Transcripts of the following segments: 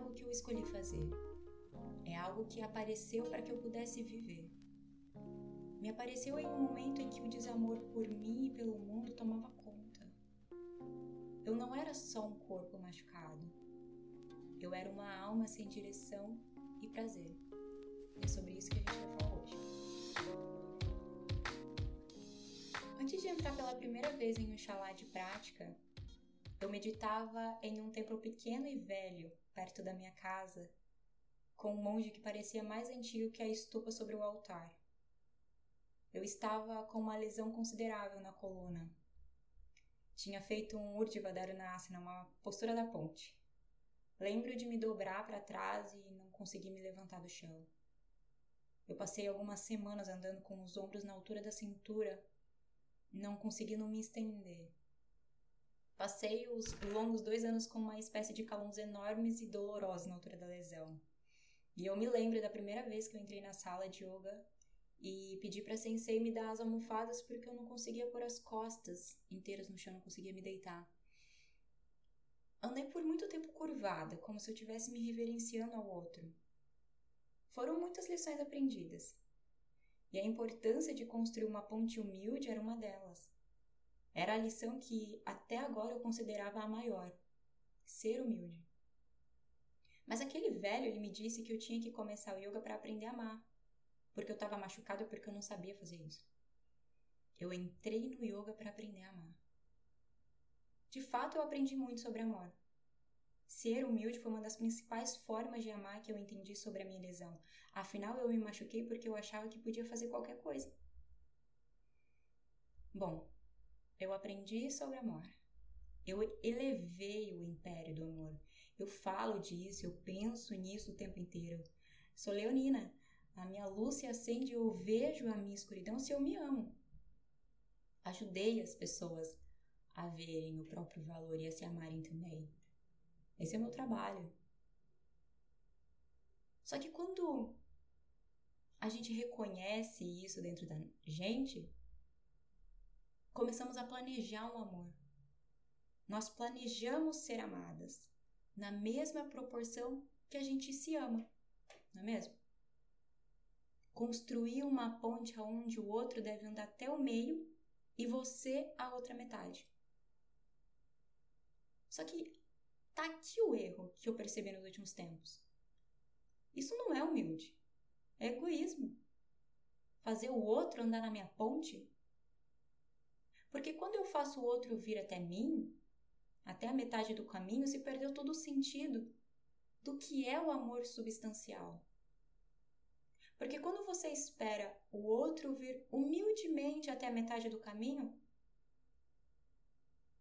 algo que eu escolhi fazer. É algo que apareceu para que eu pudesse viver. Me apareceu em um momento em que o desamor por mim e pelo mundo tomava conta. Eu não era só um corpo machucado. Eu era uma alma sem direção e prazer. E é sobre isso que a gente vai falar hoje. Antes de entrar pela primeira vez em um xalá de prática, eu meditava em um templo pequeno e velho, perto da minha casa, com um monge que parecia mais antigo que a estupa sobre o altar. Eu estava com uma lesão considerável na coluna. Tinha feito um Urdhva Dharunasana, uma postura da ponte. Lembro de me dobrar para trás e não conseguir me levantar do chão. Eu passei algumas semanas andando com os ombros na altura da cintura, não conseguindo me estender. Passei os longos dois anos com uma espécie de calombos enormes e dolorosos na altura da lesão. E eu me lembro da primeira vez que eu entrei na sala de yoga e pedi para sensei me dar as almofadas porque eu não conseguia pôr as costas inteiras no chão, não conseguia me deitar. Andei por muito tempo curvada, como se eu estivesse me reverenciando ao outro. Foram muitas lições aprendidas. E a importância de construir uma ponte humilde era uma delas. Era a lição que até agora eu considerava a maior: ser humilde. Mas aquele velho ele me disse que eu tinha que começar o yoga para aprender a amar, porque eu estava machucado porque eu não sabia fazer isso. Eu entrei no yoga para aprender a amar. De fato, eu aprendi muito sobre amor. Ser humilde foi uma das principais formas de amar que eu entendi sobre a minha lesão. Afinal, eu me machuquei porque eu achava que podia fazer qualquer coisa. Bom, eu aprendi sobre amor. Eu elevei o império do amor. Eu falo disso, eu penso nisso o tempo inteiro. Sou leonina. A minha luz se acende eu vejo a minha escuridão se eu me amo. Ajudei as pessoas a verem o próprio valor e a se amarem também. Esse é o meu trabalho. Só que quando a gente reconhece isso dentro da gente, começamos a planejar um amor. Nós planejamos ser amadas na mesma proporção que a gente se ama, não é mesmo? Construir uma ponte onde o outro deve andar até o meio e você a outra metade. Só que Tá aqui o erro que eu percebi nos últimos tempos. Isso não é humilde. É egoísmo. Fazer o outro andar na minha ponte? Porque quando eu faço o outro vir até mim, até a metade do caminho, se perdeu todo o sentido do que é o amor substancial. Porque quando você espera o outro vir humildemente até a metade do caminho,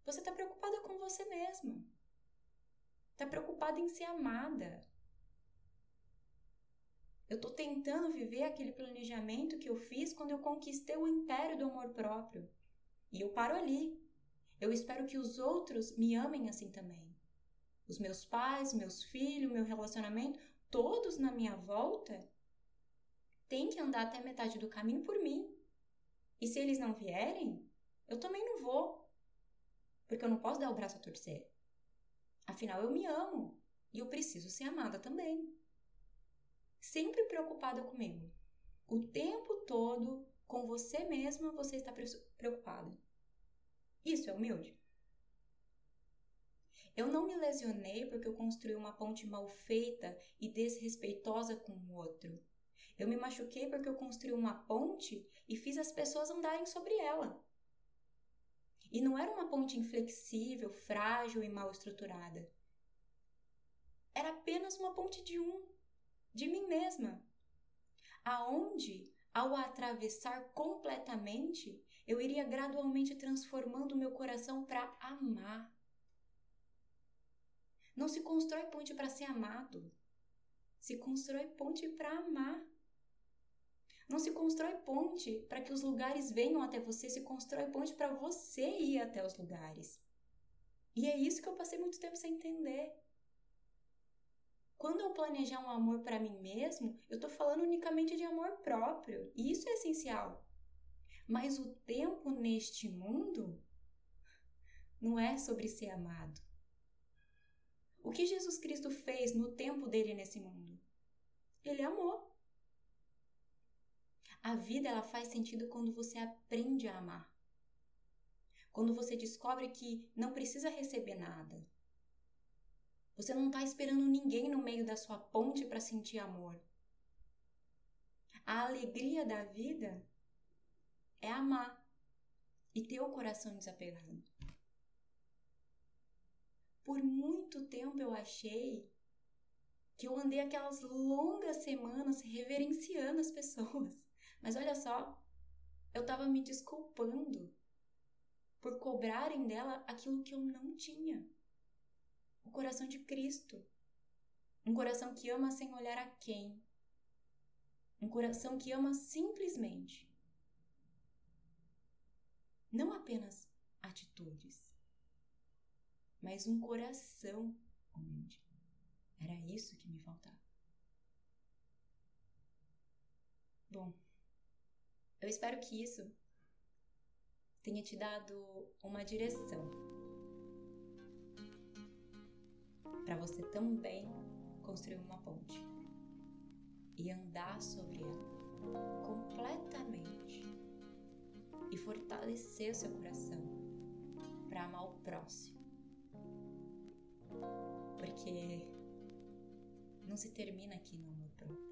você está preocupada com você mesma. Está preocupada em ser amada. Eu estou tentando viver aquele planejamento que eu fiz quando eu conquistei o império do amor próprio. E eu paro ali. Eu espero que os outros me amem assim também. Os meus pais, meus filhos, meu relacionamento, todos na minha volta têm que andar até metade do caminho por mim. E se eles não vierem, eu também não vou. Porque eu não posso dar o braço a torcer. Afinal, eu me amo e eu preciso ser amada também. Sempre preocupada comigo. O tempo todo, com você mesma, você está preocupada. Isso é humilde? Eu não me lesionei porque eu construí uma ponte mal feita e desrespeitosa com o outro. Eu me machuquei porque eu construí uma ponte e fiz as pessoas andarem sobre ela. E não era uma ponte inflexível, frágil e mal estruturada. Era apenas uma ponte de um, de mim mesma. Aonde, ao atravessar completamente, eu iria gradualmente transformando meu coração para amar. Não se constrói ponte para ser amado. Se constrói ponte para amar. Não se constrói ponte para que os lugares venham até você, se constrói ponte para você ir até os lugares. E é isso que eu passei muito tempo sem entender. Eu planejar um amor para mim mesmo, eu estou falando unicamente de amor próprio, e isso é essencial. Mas o tempo neste mundo não é sobre ser amado. O que Jesus Cristo fez no tempo dele nesse mundo? Ele amou. A vida ela faz sentido quando você aprende a amar. Quando você descobre que não precisa receber nada. Você não está esperando ninguém no meio da sua ponte para sentir amor. A alegria da vida é amar e ter o coração desapegado. Por muito tempo eu achei que eu andei aquelas longas semanas reverenciando as pessoas. Mas olha só, eu estava me desculpando por cobrarem dela aquilo que eu não tinha. O coração de Cristo. Um coração que ama sem olhar a quem. Um coração que ama simplesmente. Não apenas atitudes, mas um coração humilde. Era isso que me faltava. Bom, eu espero que isso tenha te dado uma direção você também construir uma ponte e andar sobre ela completamente e fortalecer o seu coração para amar o próximo. Porque não se termina aqui no próprio